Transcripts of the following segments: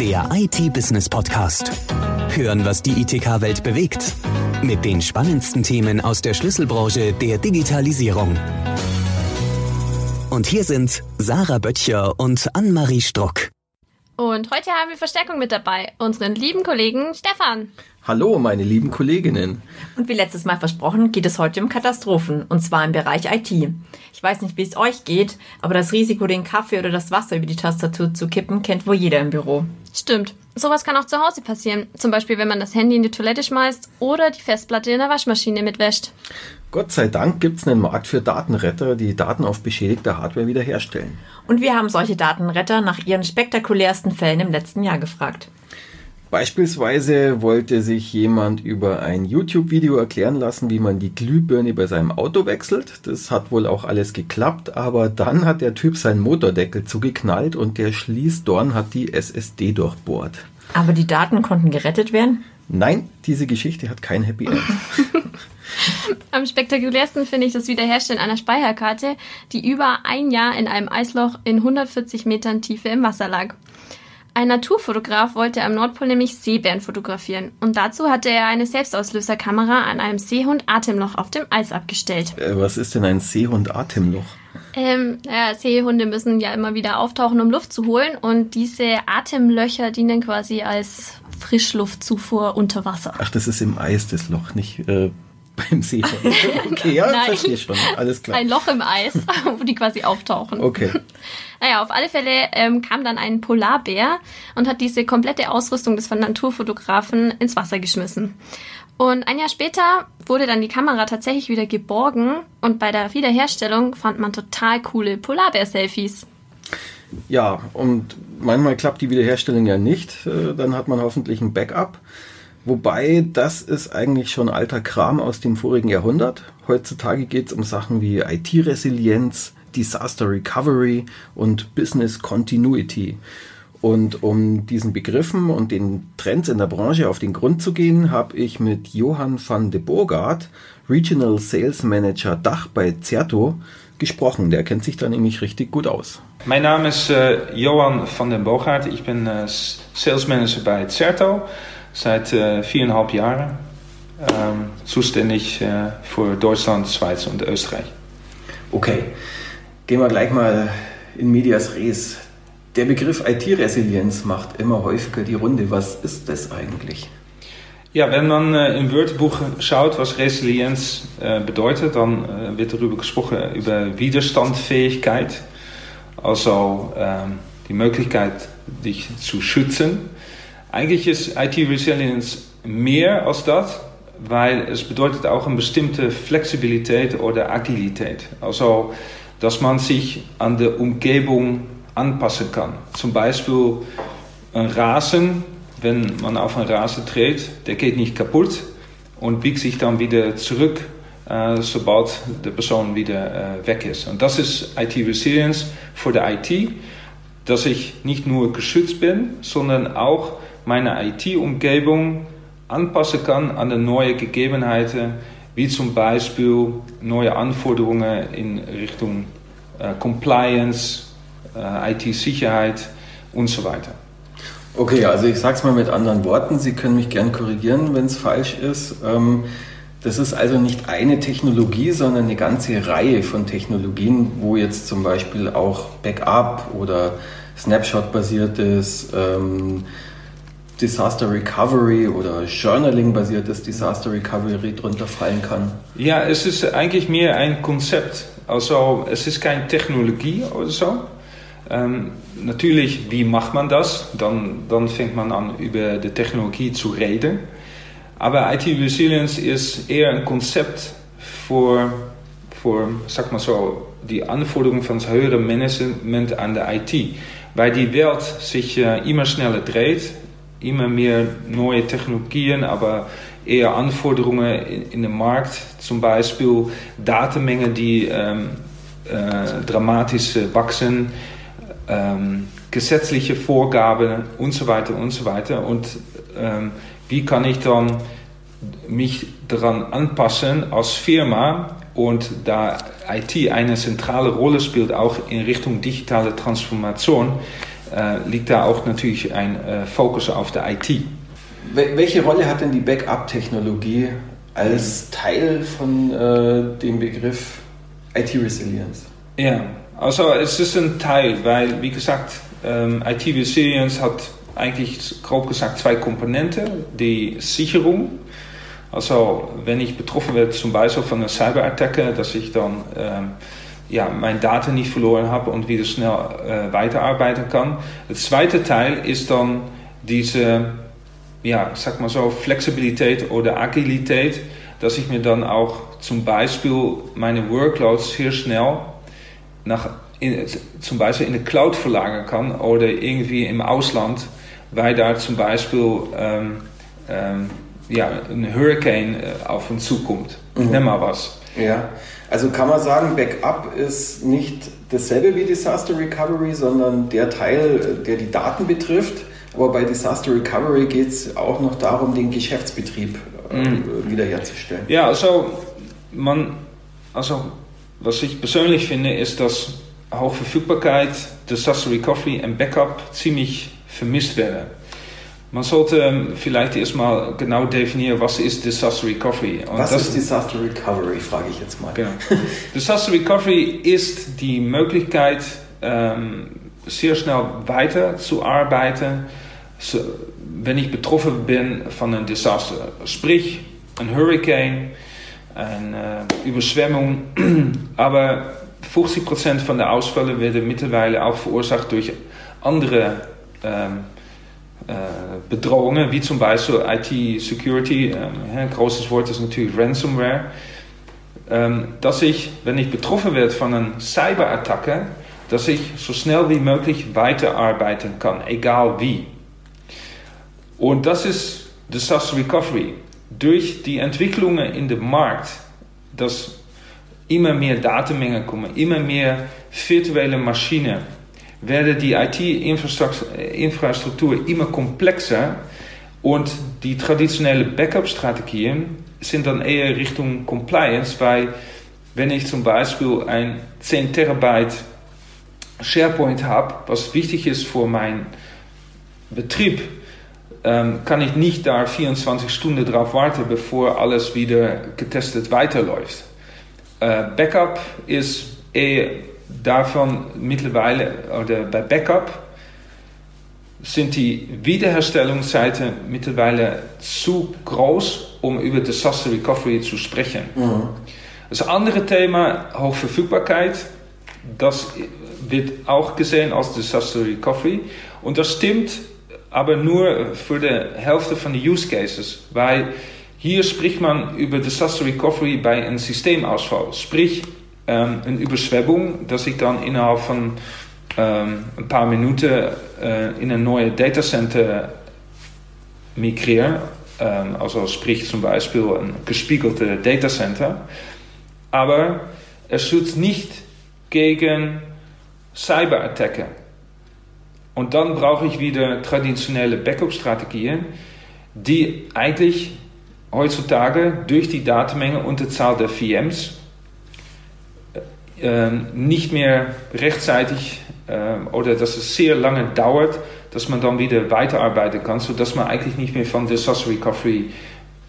Der IT-Business-Podcast. Hören, was die ITK-Welt bewegt. Mit den spannendsten Themen aus der Schlüsselbranche der Digitalisierung. Und hier sind Sarah Böttcher und Annemarie Struck. Und heute haben wir Verstärkung mit dabei, unseren lieben Kollegen Stefan. Hallo, meine lieben Kolleginnen. Und wie letztes Mal versprochen, geht es heute um Katastrophen, und zwar im Bereich IT. Ich weiß nicht, wie es euch geht, aber das Risiko, den Kaffee oder das Wasser über die Tastatur zu kippen, kennt wohl jeder im Büro. Stimmt. Sowas kann auch zu Hause passieren. Zum Beispiel, wenn man das Handy in die Toilette schmeißt oder die Festplatte in der Waschmaschine mitwäscht. Gott sei Dank gibt es einen Markt für Datenretter, die Daten auf beschädigter Hardware wiederherstellen. Und wir haben solche Datenretter nach ihren spektakulärsten Fällen im letzten Jahr gefragt. Beispielsweise wollte sich jemand über ein YouTube-Video erklären lassen, wie man die Glühbirne bei seinem Auto wechselt. Das hat wohl auch alles geklappt, aber dann hat der Typ seinen Motordeckel zugeknallt und der Schließdorn hat die SSD durchbohrt. Aber die Daten konnten gerettet werden? Nein, diese Geschichte hat kein Happy End. Am spektakulärsten finde ich das Wiederherstellen einer Speicherkarte, die über ein Jahr in einem Eisloch in 140 Metern Tiefe im Wasser lag. Ein Naturfotograf wollte am Nordpol nämlich Seebären fotografieren und dazu hatte er eine Selbstauslöserkamera an einem Seehund-Atemloch auf dem Eis abgestellt. Äh, was ist denn ein Seehund-Atemloch? Ähm, ja, Seehunde müssen ja immer wieder auftauchen, um Luft zu holen und diese Atemlöcher dienen quasi als Frischluftzufuhr unter Wasser. Ach, das ist im Eis das Loch, nicht äh, beim Seehund. Okay, ja, verstehe schon. Alles klar. Ein Loch im Eis, wo die quasi auftauchen. Okay. Naja, auf alle Fälle ähm, kam dann ein Polarbär und hat diese komplette Ausrüstung des Naturfotografen ins Wasser geschmissen. Und ein Jahr später wurde dann die Kamera tatsächlich wieder geborgen und bei der Wiederherstellung fand man total coole Polarbär-Selfies. Ja, und manchmal klappt die Wiederherstellung ja nicht. Äh, Dann hat man hoffentlich ein Backup. Wobei, das ist eigentlich schon alter Kram aus dem vorigen Jahrhundert. Heutzutage geht es um Sachen wie IT-Resilienz, Disaster Recovery und Business Continuity. Und um diesen Begriffen und den Trends in der Branche auf den Grund zu gehen, habe ich mit Johann van de Bogaert, Regional Sales Manager Dach bei Zerto, gesprochen. Der kennt sich da nämlich richtig gut aus. Mijn naam is eh, Johan van den Boogaard. Ik ben eh, s- sales manager bij Certo seit äh, viereinhalb Jahren. Ähm, zuständig äh, für Deutschland, Schweiz und Österreich. Okay, gehen wir gleich mal in Medias Res. Der Begriff IT-Resilienz macht immer häufiger die Runde. Was ist das eigentlich? Ja, wenn man äh, im Wörterbuch schaut, was Resilienz äh, bedeutet, dann äh, wird darüber gesprochen, über Widerstandsfähigkeit. Also ähm, die Möglichkeit, dich zu schützen. Eigentlich ist IT-Resilienz mehr als das, weil es bedeutet auch eine bestimmte Flexibilität oder Agilität. Also, dass man sich an der Umgebung anpassen kann. Zum Beispiel ein Rasen, wenn man auf einen Rasen dreht, der geht nicht kaputt und biegt sich dann wieder zurück, äh, sobald die Person wieder äh, weg ist. Und das ist IT-Resilience für die IT, dass ich nicht nur geschützt bin, sondern auch meine IT-Umgebung anpassen kann an die neuen Gegebenheiten, wie zum Beispiel neue Anforderungen in Richtung äh, Compliance, äh, IT-Sicherheit und so weiter. Okay, also ich sag's mal mit anderen Worten. Sie können mich gern korrigieren, wenn es falsch ist. Ähm, das ist also nicht eine Technologie, sondern eine ganze Reihe von Technologien, wo jetzt zum Beispiel auch Backup oder Snapshot-basiertes ähm, Disaster Recovery oder Journaling-basiertes Disaster Recovery drunter fallen kann. Ja, es ist eigentlich mehr ein Konzept. Also es ist keine Technologie oder so. Ähm, natürlich, wie macht man das? Dann, dann fängt man an, über die Technologie zu reden. Aber IT Resilience ist eher ein Konzept für, für sag mal so, die Anforderungen von das Management an der IT. Weil die Welt sich äh, immer schneller dreht, immer mehr neue Technologien, aber eher Anforderungen in, in den Markt, zum Beispiel Datenmengen, die ähm, äh, dramatisch äh, wachsen, ähm, gesetzliche Vorgaben und so weiter und so weiter. Und ähm, wie kann ich dann mich daran anpassen als Firma und da IT eine zentrale Rolle spielt, auch in Richtung digitale Transformation, äh, liegt da auch natürlich ein äh, Fokus auf der IT. Welche Rolle hat denn die Backup-Technologie als Teil von äh, dem Begriff IT-Resilience? Ja, also es ist ein Teil, weil wie gesagt, ähm, IT-Resilience hat eigentlich grob gesagt zwei Komponenten. Die Sicherung, also wenn ich betroffen werde zum Beispiel von einer Cyberattacke, dass ich dann ähm, ja, meine Daten nicht verloren habe und wieder schnell äh, weiterarbeiten kann. Der zweite Teil ist dann diese, ja, sag mal so, Flexibilität oder Agilität, dass ich mir dann auch zum Beispiel meine Workloads sehr schnell nach, in, zum Beispiel in die Cloud verlagern kann oder irgendwie im Ausland, weil da zum Beispiel ähm, ähm, ja, ein Hurricane äh, auf uns zukommt. Mhm. Nimm mal was. Ja, also kann man sagen, Backup ist nicht dasselbe wie Disaster Recovery, sondern der Teil, der die Daten betrifft. Aber bei Disaster Recovery geht es auch noch darum, den Geschäftsbetrieb äh, mhm. wiederherzustellen. Ja, also man, also was ich persönlich finde, ist, dass Hochverfügbarkeit, Disaster Recovery und Backup ziemlich vermisst werden. Man sollte ähm, vielleicht erstmal genau definieren, was ist Disaster Recovery. Und was ist Disaster Recovery, frage ich jetzt mal. Genau. Disaster Recovery ist die Möglichkeit, ähm, sehr schnell weiterzuarbeiten, wenn ich betroffen bin von einem Desaster. Sprich, ein Hurricane, eine äh, Überschwemmung, aber 50% von den Ausfällen werden mittlerweile auch verursacht durch andere ähm, äh, Bedrohungen, wie zum Beispiel IT-Security. Ähm, ein großes Wort ist natürlich Ransomware. Ähm, dass ich, wenn ich betroffen werde von einer Cyberattacke, dass ich so schnell wie möglich weiterarbeiten kann, egal wie. Und das ist Disaster Recovery. Durch die Entwicklungen in dem Markt, dass immer mehr Datenmengen kommen, immer mehr virtuelle Maschinen, werden die IT-Infrastruktur immer komplexer und die traditionellen Backup-Strategien sind dann eher Richtung Compliance, weil wenn ich zum Beispiel ein 10 Terabyte SharePoint habe, was wichtig ist für meinen Betrieb, ähm, kann ich nicht da 24 Stunden drauf warten, bevor alles wieder getestet weiterläuft. Äh, Backup ist eher davon mittlerweile, oder bei Backup, sind die Wiederherstellungszeiten mittlerweile zu groß, um über Disaster Recovery zu sprechen. Mhm. Das andere Thema, Hochverfügbarkeit, das wird auch gesehen als Disaster Recovery. Und das stimmt aber nur für die Hälfte von den Use Cases, weil hier spricht man über Disaster Recovery bei einem Systemausfall. Sprich, ähm, eine Überschwemmung, dass ich dann innerhalb von ähm, ein paar Minuten äh, in ein neues Datacenter migriere. Ähm, also sprich zum Beispiel ein gespiegelte Datacenter. Aber es schützt nicht gegen Cyberattacken. Und dann brauche ich wieder traditionelle Backup-Strategien, die eigentlich heutzutage durch die Datenmenge und die Zahl der VMs äh, nicht mehr rechtzeitig äh, oder dass es sehr lange dauert, dass man dann wieder weiterarbeiten kann, sodass man eigentlich nicht mehr von Disaster Recovery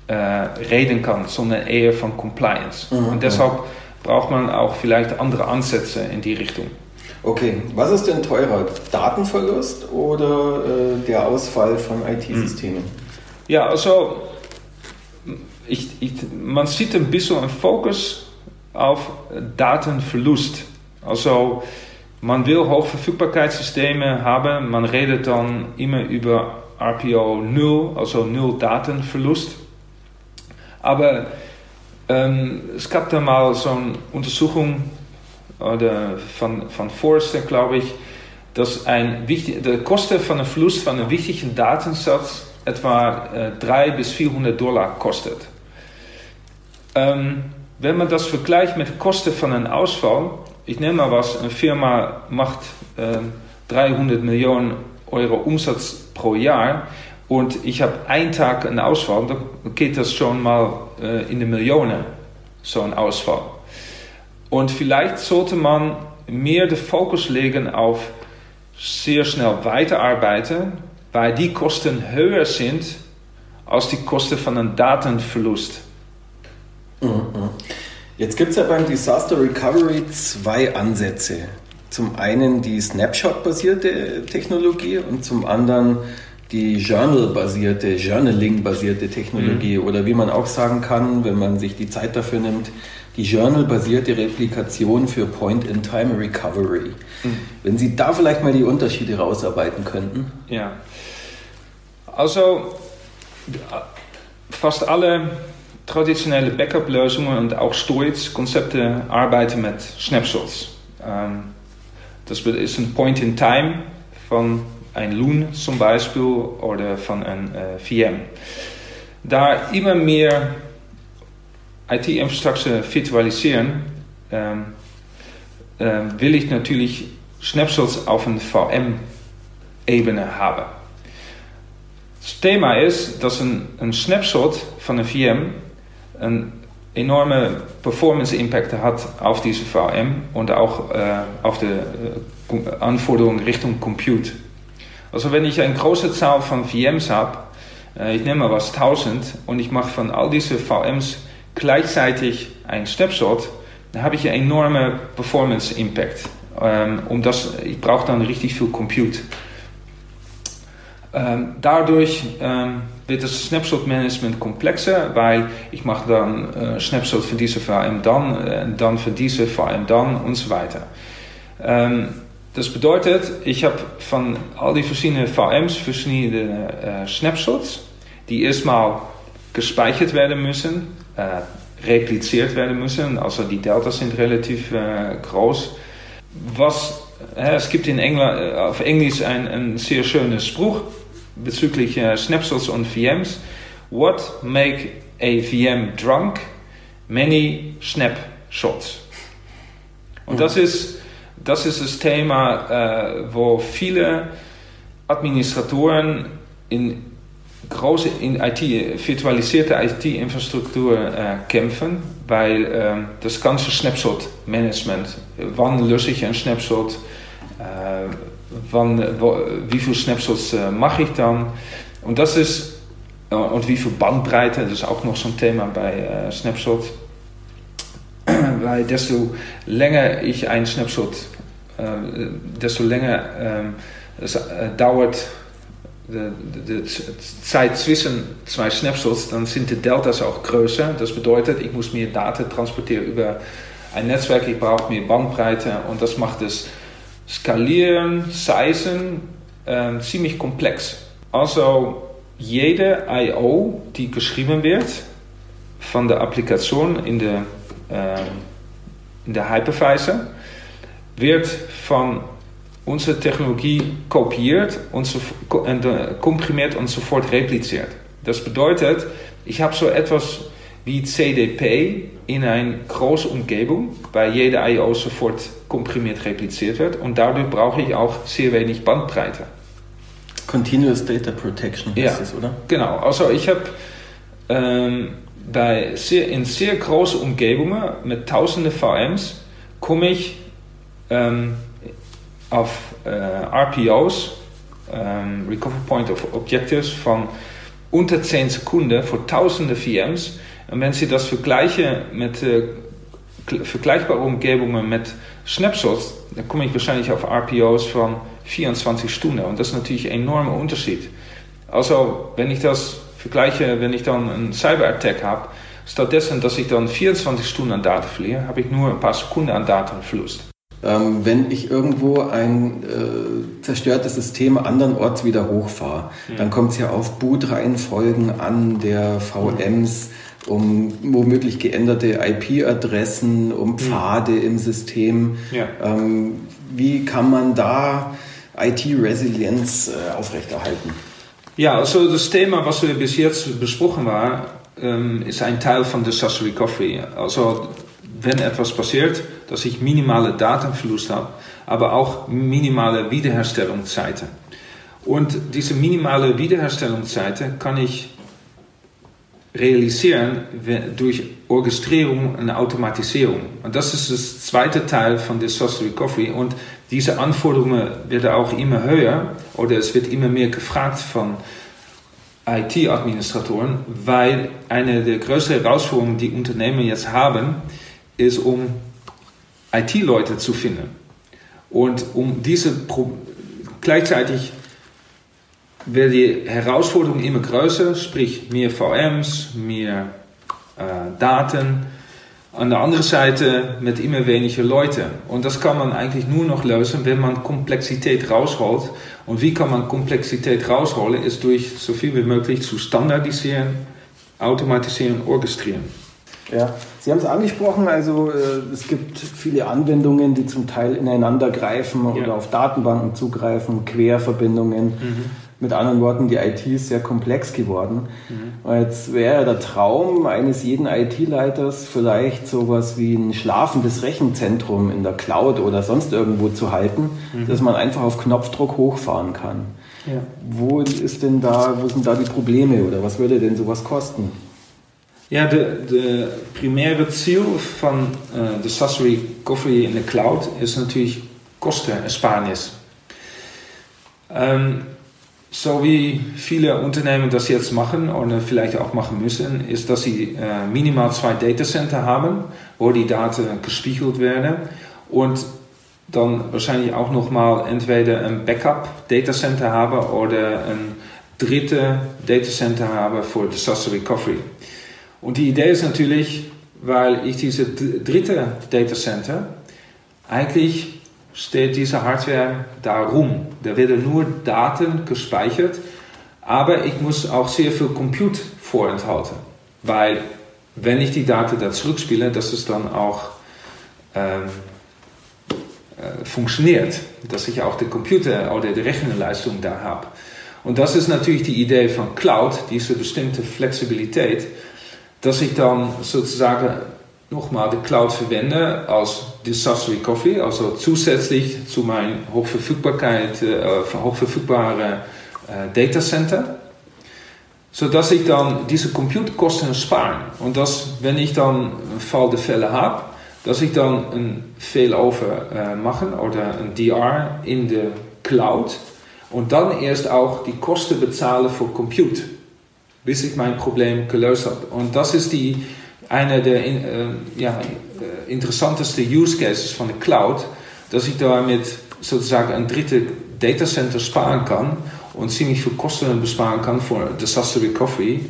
äh, reden kann, sondern eher von Compliance. Mhm. Und deshalb braucht man auch vielleicht andere Ansätze in die Richtung. Okay, was ist denn teurer? Datenverlust oder äh, der Ausfall von IT-Systemen? Ja, also ich, ich, man sieht ein bisschen einen Fokus auf Datenverlust. Also man will Hochverfügbarkeitssysteme haben, man redet dann immer über RPO 0, also 0 Datenverlust. Aber ähm, es gab da mal so eine Untersuchung oder von, von Forrester, glaube ich, dass ein wichtig, der Kosten von einem Verlust von einem wichtigen Datensatz etwa äh, 300 bis 400 Dollar kostet. Ähm, wenn man das vergleicht mit Kosten von einem Ausfall, ich nehme mal was, eine Firma macht äh, 300 Millionen Euro Umsatz pro Jahr und ich habe einen Tag einen Ausfall, dann geht das schon mal äh, in die Millionen, so ein Ausfall. Und vielleicht sollte man mehr den Fokus legen auf sehr schnell weiterarbeiten, weil die Kosten höher sind als die Kosten von einem Datenverlust. Mhm. Jetzt gibt es ja beim Disaster Recovery zwei Ansätze. Zum einen die Snapshot-basierte Technologie und zum anderen die Journal-basierte, Journaling-basierte Technologie mhm. oder wie man auch sagen kann, wenn man sich die Zeit dafür nimmt, die Journal-basierte Replikation für Point-in-Time-Recovery. Mhm. Wenn Sie da vielleicht mal die Unterschiede rausarbeiten könnten. Ja, also fast alle traditionelle Backup-Lösungen und auch Storage-Konzepte arbeiten mit Snapshots. Ähm, das ist ein Point-in-Time von ein Loon zum Beispiel oder von ein äh, VM. Da immer mehr IT-Infrastruktur virtualisieren, ähm, äh, will ich natürlich Snapshots auf einer VM-Ebene haben. Das Thema ist, dass ein, ein Snapshot von einer VM einen enorme Performance Impact hat auf diese VM und auch äh, auf die äh, Anforderungen Richtung Compute. Also wenn ich eine große Zahl von VMs habe, äh, ich nehme mal was 1000 und ich mache von all diesen VMs gleichzeitig ein Snapshot, dann habe ich einen enormen Performance Impact. Ähm, um das, ich brauche dann richtig viel Compute. Ähm, dadurch ähm, wird das Snapshot Management komplexer, weil ich mache dann äh, Snapshot für diese VM dann, äh, dann für diese VM dann und so weiter. Ähm, das bedeutet, ich habe von all die verschiedenen VMs verschiedene äh, Snapshots, die erstmal gespeichert werden müssen, repliziert werden müssen. Also die Deltas sind relativ äh, groß. Was, es gibt in England, auf Englisch ein, ein sehr schöner Spruch bezüglich Snapshots und VMs. What make a VM drunk? Many snapshots. Und das ist, das ist das Thema, äh, wo viele Administratoren in große IT, virtualisierte IT-Infrastruktur äh, kämpfen, weil äh, das ganze Snapshot-Management, wann löse ich ein Snapshot, äh, wann, wo, wie viele Snapshots äh, mache ich dann? Und das ist äh, und wie viel Bandbreite, das ist auch noch ein Thema bei äh, Snapshot, weil desto länger ich ein Snapshot, desto länger ähm, es dauert de, de, de, Zeit zwischen zwei Snapshots, dann sind die Deltas auch größer. Das bedeutet, ich muss mehr Daten transportieren über ein Netzwerk, ich brauche mehr Bandbreite und das macht es skalieren, sizen äh, ziemlich komplex. Also jede I.O., die geschrieben wird von der Applikation in der, äh, in der Hypervisor, wird von unsere Technologie kopiert und, so, und komprimiert und sofort repliziert. Das bedeutet, ich habe so etwas wie CDP in einer großen Umgebung, weil jede I.O. sofort komprimiert repliziert wird und dadurch brauche ich auch sehr wenig Bandbreite. Continuous Data Protection heißt ja, es, oder? Genau, also ich habe ähm, bei sehr, in sehr großen Umgebungen mit tausenden VMs komme ich ähm, auf äh, RPOs, ähm, Recovery Point of Objectives, von unter 10 Sekunden für tausende VMs. Und wenn Sie das vergleichen mit äh, vergleichbare Umgebungen mit Snapshots, dann komme ich wahrscheinlich auf RPOs von 24 Stunden. Und das ist natürlich ein enormer Unterschied. Also, wenn ich das vergleiche, wenn ich dann einen Cyber-Attack habe, stattdessen, dass ich dann 24 Stunden an Daten verliere, habe ich nur ein paar Sekunden an Datenverlust. Ähm, wenn ich irgendwo ein äh, zerstörtes System andernorts wieder hochfahre, mhm. dann kommt es ja auf Bootreihenfolgen an der VMs, um womöglich geänderte IP-Adressen, um mhm. Pfade mhm. im System. Ja. Ähm, wie kann man da IT-Resilienz äh, aufrechterhalten? Ja, also das Thema, was wir bis jetzt besprochen haben, ähm, ist ein Teil von Disaster Recovery. Also wenn etwas passiert, dass ich minimale Datenverlust habe, aber auch minimale Wiederherstellungszeiten. Und diese minimale Wiederherstellungszeiten kann ich realisieren durch Orchestrierung und Automatisierung. Und das ist das zweite Teil von Disaster Recovery. Und diese Anforderungen werden auch immer höher oder es wird immer mehr gefragt von IT-Administratoren, weil eine der größten Herausforderungen, die Unternehmen jetzt haben, ist, um IT-Leute zu finden. Und um diese Pro gleichzeitig wird die Herausforderung immer größer, sprich mehr VMs, mehr äh, Daten. An der anderen Seite mit immer weniger Leute. Und das kann man eigentlich nur noch lösen, wenn man Komplexität rausholt. Und wie kann man Komplexität rausholen? Ist durch so viel wie möglich zu standardisieren, automatisieren, orchestrieren. Ja, Sie haben es angesprochen, also äh, es gibt viele Anwendungen, die zum Teil ineinander greifen ja. oder auf Datenbanken zugreifen, Querverbindungen. Mhm. Mit anderen Worten, die IT ist sehr komplex geworden. Mhm. Jetzt wäre der Traum eines jeden IT-Leiters vielleicht sowas wie ein schlafendes Rechenzentrum in der Cloud oder sonst irgendwo zu halten, mhm. dass man einfach auf Knopfdruck hochfahren kann. Ja. Wo ist denn da, wo sind da die Probleme oder was würde denn sowas kosten? Ja, de, de primäre Ziel von äh, de SaaS Recovery in der Cloud ist natürlich Kostenersparnis. Ähm, so wie viele Unternehmen das jetzt machen oder vielleicht auch machen müssen, ist, dass sie äh, minimal zwei Datacenter haben, wo die Daten gespiegelt werden und dann wahrscheinlich auch nochmal entweder ein Backup Datacenter haben oder ein dritte Datacenter haben für Disaster Recovery. Und die Idee ist natürlich, weil ich diese dritte Datacenter eigentlich steht diese Hardware da rum. Da werden nur Daten gespeichert, aber ich muss auch sehr viel Compute vorenthalten, weil wenn ich die Daten da zurückspiele, dass es dann auch ähm, äh, funktioniert, dass ich auch den Computer oder die Rechenleistung da habe. Und das ist natürlich die Idee von Cloud, diese bestimmte Flexibilität, dass ich dann sozusagen nochmal die Cloud verwende als Disaster Recovery, also zusätzlich zu meinem Hochverfügbarkeit, äh, hochverfügbare äh, Datacenter, sodass ich dann diese Computerkosten sparen. Und dass, wenn ich dann einen Fall der Fälle habe, dass ich dann ein Failover äh, machen oder ein DR in der Cloud. Und dann erst auch die Kosten bezahle für Compute, bis ich mein Problem gelöst habe. Und das ist die einer der in, äh, ja, äh, interessantesten Use Cases von der Cloud, dass ich damit sozusagen ein dritte Datacenter sparen kann und ziemlich viel Kosten besparen kann für Disaster Recovery.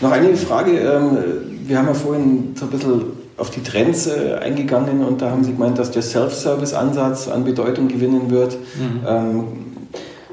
Noch eine Frage. Ähm, wir haben ja vorhin so ein bisschen auf die Trends äh, eingegangen und da haben Sie gemeint, dass der Self-Service-Ansatz an Bedeutung gewinnen wird. Mhm. Ähm,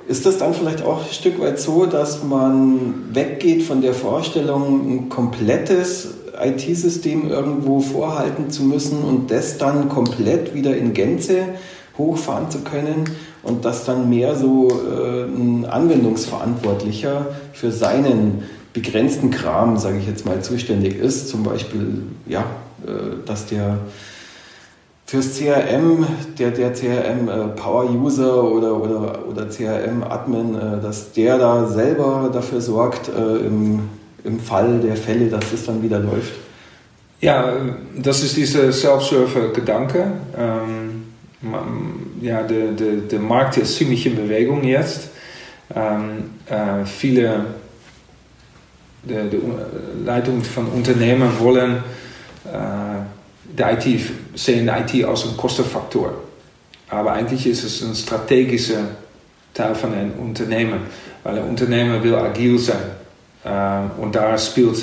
ist das dann vielleicht auch ein Stück weit so, dass man weggeht von der Vorstellung, ein komplettes IT-System irgendwo vorhalten zu müssen und das dann komplett wieder in Gänze hochfahren zu können und dass dann mehr so äh, ein Anwendungsverantwortlicher für seinen begrenzten Kram, sage ich jetzt mal, zuständig ist. Zum Beispiel, ja, äh, dass der fürs CRM, der, der CRM äh, Power User oder, oder, oder CRM Admin, äh, dass der da selber dafür sorgt, äh, im im Fall der Fälle, dass es dann wieder läuft? Ja, das ist dieser Self-Server-Gedanke. Ähm, ja, der, der, der Markt ist ziemlich in Bewegung jetzt. Ähm, äh, viele der, der Leitung von Unternehmen wollen der IT, sehen IT als ein Kostenfaktor. Aber eigentlich ist es ein strategischer Teil von einem Unternehmen, weil ein Unternehmen will agil sein. Ähm, und da spielt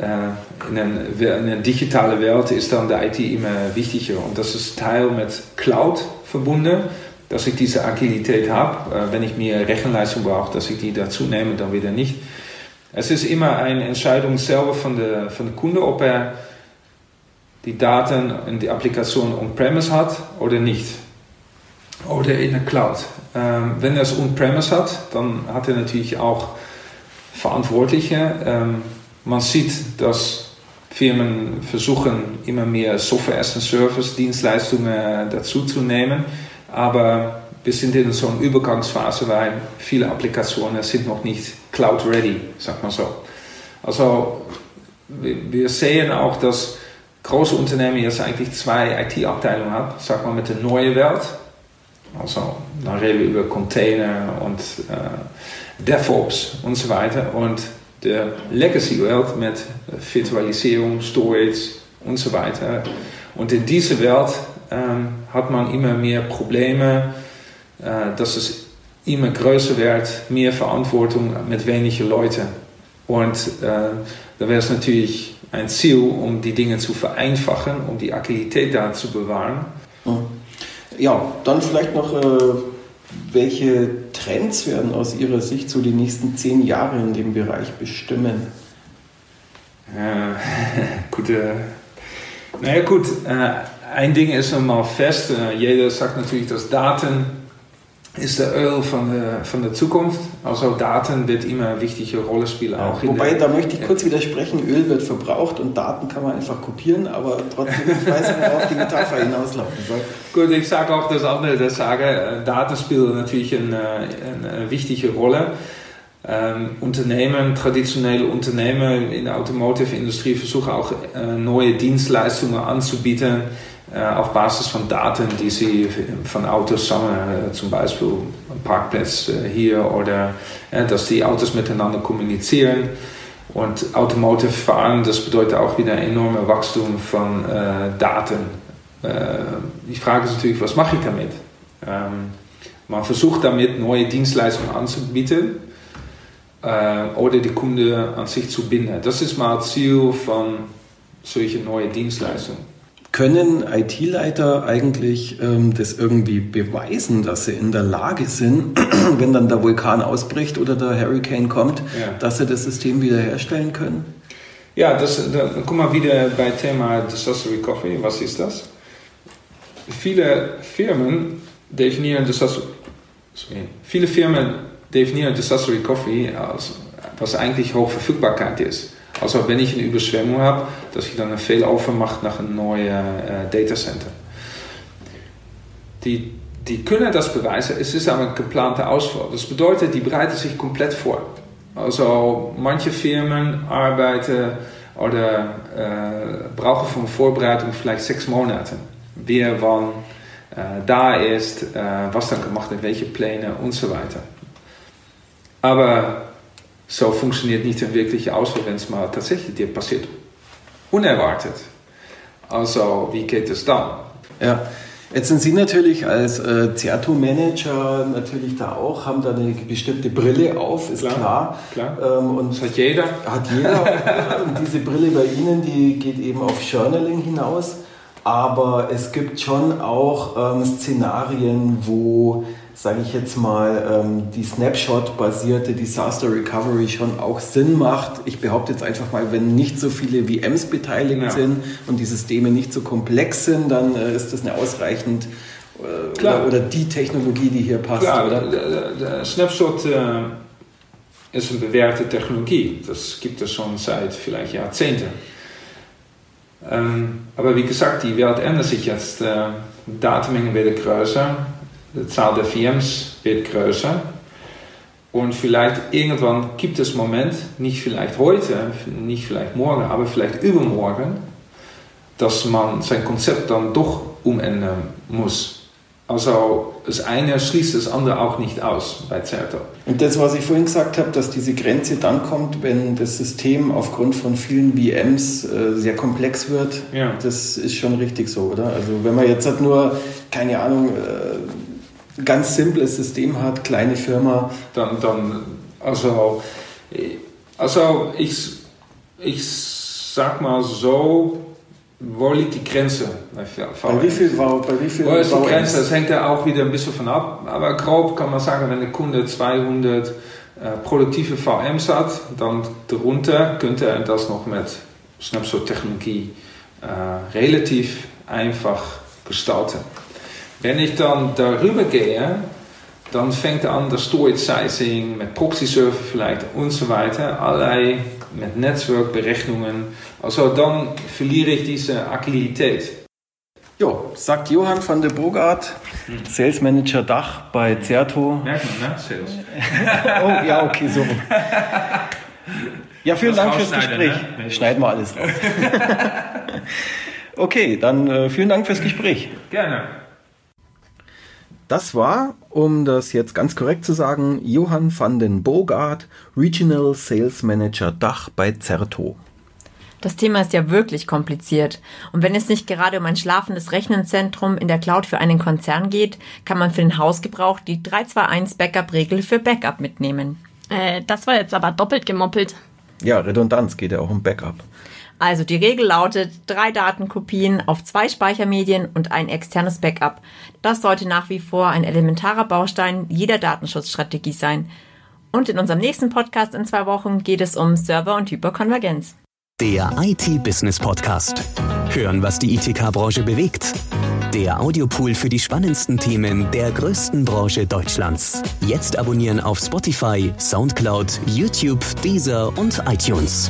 äh, in, een, in eine digitale Welt ist dann der IT immer wichtiger. Und das ist Teil mit Cloud verbunden, dass ich diese Agilität habe. Äh, wenn ich mehr Rechenleistung brauche, dass ich die dazu nehme, dann wieder nicht. Es ist immer eine Entscheidung selber von der, von der Kunde, ob er die Daten in die Applikation on-premise hat oder nicht. Oder in der Cloud. Ähm, wenn er es on-premise hat, dann hat er natürlich auch Verantwortliche. Ähm, man sieht, dass Firmen versuchen, immer mehr Software as a Service Dienstleistungen dazu zu nehmen. Aber wir sind in so einer Übergangsphase, weil viele Applikationen sind noch nicht cloud ready, sag mal so. Also wir sehen auch, dass große Unternehmen jetzt eigentlich zwei IT-Abteilungen haben, sag mal mit der neuen Welt. Also, dann reden wir über Container und äh, DevOps und so weiter. Und der Legacy-Welt mit Virtualisierung, Storage und so weiter. Und in dieser Welt ähm, hat man immer mehr Probleme, äh, dass es immer größer wird, mehr Verantwortung mit weniger Leuten. Und äh, da wäre es natürlich ein Ziel, um die Dinge zu vereinfachen, um die Agilität da zu bewahren. Ja, dann vielleicht noch, äh, welche Trends werden aus Ihrer Sicht so die nächsten zehn Jahre in dem Bereich bestimmen? Äh, gute. Naja, gut, äh, ein Ding ist einmal fest. Äh, jeder sagt natürlich, dass Daten ist der Öl von der, von der Zukunft. Also Daten wird immer eine wichtige Rolle spielen. Auch Wobei, der, da möchte ich kurz widersprechen, Öl wird verbraucht und Daten kann man einfach kopieren, aber trotzdem, ich weiß nicht, worauf die Metapher hinauslaufen soll. Gut, ich sage auch das andere, das sage, äh, Daten spielen natürlich eine, eine wichtige Rolle. Ähm, Unternehmen, traditionelle Unternehmen in der Automotive-Industrie versuchen auch äh, neue Dienstleistungen anzubieten äh, auf Basis von Daten, die sie von Autos sammeln, äh, zum Beispiel Parkplatz äh, hier oder dass die Autos miteinander kommunizieren. Und Automotive fahren, das bedeutet auch wieder ein enormes Wachstum von Daten. die Frage ist natürlich, was mache ich damit? Ähm, man versucht damit neue Dienstleistungen anzubieten oder die Kunde an sich zu binden. Das ist mal Ziel von solchen neuen Dienstleistungen. Können IT-Leiter eigentlich ähm, das irgendwie beweisen, dass sie in der Lage sind, wenn dann der Vulkan ausbricht oder der Hurricane kommt, ja. dass sie das System wiederherstellen können? Ja, das, da kommen wir wieder bei Thema Disaster Recovery. Was ist das? Viele Firmen definieren Disaster, sorry, viele Firmen definieren Disaster Recovery als was eigentlich Hochverfügbarkeit ist. Also wenn ich eine Überschwemmung habe, dass ich dann een Fehlover mache nach einem neuen äh, Datacenter. Die, die können das beweisen, es ist aber ein geplanter Ausfall. Das bedeutet, die bereiten sich komplett vor. Also manche Firmen arbeiten oder äh, brauchen von Vorbereitung vielleicht sechs Monate. Wer wann äh, da ist, äh, was dann gemacht wird, welche Pläne und so weiter. Aber so funktioniert nicht ein wirklicher Ausfall, wenn es mal tatsächlich dir passiert. Unerwartet. Also, wie geht es dann? Ja. Jetzt sind Sie natürlich als äh, Certo-Manager natürlich da auch, haben da eine bestimmte Brille auf, ist klar. klar. klar. Ähm, und das hat jeder. Hat jeder. und diese Brille bei Ihnen, die geht eben auf Journaling hinaus. Aber es gibt schon auch ähm, Szenarien, wo sage ich jetzt mal, ähm, die Snapshot-basierte Disaster Recovery schon auch Sinn macht. Ich behaupte jetzt einfach mal, wenn nicht so viele VMs beteiligt ja. sind und die Systeme nicht so komplex sind, dann äh, ist das eine ausreichend äh, oder, oder, die Technologie, die hier passt. Klar, oder? Der, der Snapshot äh, ist eine bewährte Technologie. Das gibt es schon seit vielleicht Jahrzehnten. Ähm, aber wie gesagt, die Welt ändert sich jetzt. Äh, Datenmengen werden größer die Zahl der VMs wird größer. Und vielleicht irgendwann gibt es Moment, nicht vielleicht heute, nicht vielleicht morgen, aber vielleicht übermorgen, dass man sein Konzept dann doch umändern muss. Also das eine schließt das andere auch nicht aus bei Certo. Und das, was ich vorhin gesagt habe, dass diese Grenze dann kommt, wenn das System aufgrund von vielen VMs äh, sehr komplex wird, ja. das ist schon richtig so, oder? Also wenn man jetzt halt nur, keine Ahnung, äh, ganz simples System hat, kleine Firma. Dann, dann also, also ich, ich sag mal so, wo liegt die Grenze? Bei wie viel Bau? Bei wie viel wo ist die Grenze? Das hängt ja auch wieder ein bisschen von ab. Aber grob kann man sagen, wenn der Kunde 200 äh, produktive VMs hat, dann darunter könnte er das noch mit Snapshot-Technologie äh, relativ einfach gestalten. Wenn ich dann darüber gehe, dann fängt an das Storage Sizing mit Proxy-Server vielleicht und so weiter, allerlei mit Netzwerkberechnungen. Also dann verliere ich diese Agilität. Jo, sagt Johann van der Bogart, Sales Manager Dach bei Certo. Merkt man, ne? Sales. oh, ja, okay, so. Ja, vielen Das Dank fürs Gespräch. ne? Schneiden wir alles raus. okay, dann äh, vielen Dank fürs Gespräch. Gerne. Das war, um das jetzt ganz korrekt zu sagen, Johann van den Bogart, Regional Sales Manager Dach bei Zerto. Das Thema ist ja wirklich kompliziert. Und wenn es nicht gerade um ein schlafendes Rechenzentrum in der Cloud für einen Konzern geht, kann man für den Hausgebrauch die 321 Backup-Regel für Backup mitnehmen. Äh, das war jetzt aber doppelt gemoppelt. Ja, Redundanz geht ja auch um Backup. Also die Regel lautet drei Datenkopien auf zwei Speichermedien und ein externes Backup. Das sollte nach wie vor ein elementarer Baustein jeder Datenschutzstrategie sein. Und in unserem nächsten Podcast in zwei Wochen geht es um Server und Hyperkonvergenz. Der IT-Business Podcast. Hören, was die ITK-Branche bewegt. Der Audiopool für die spannendsten Themen der größten Branche Deutschlands. Jetzt abonnieren auf Spotify, Soundcloud, YouTube, Deezer und iTunes.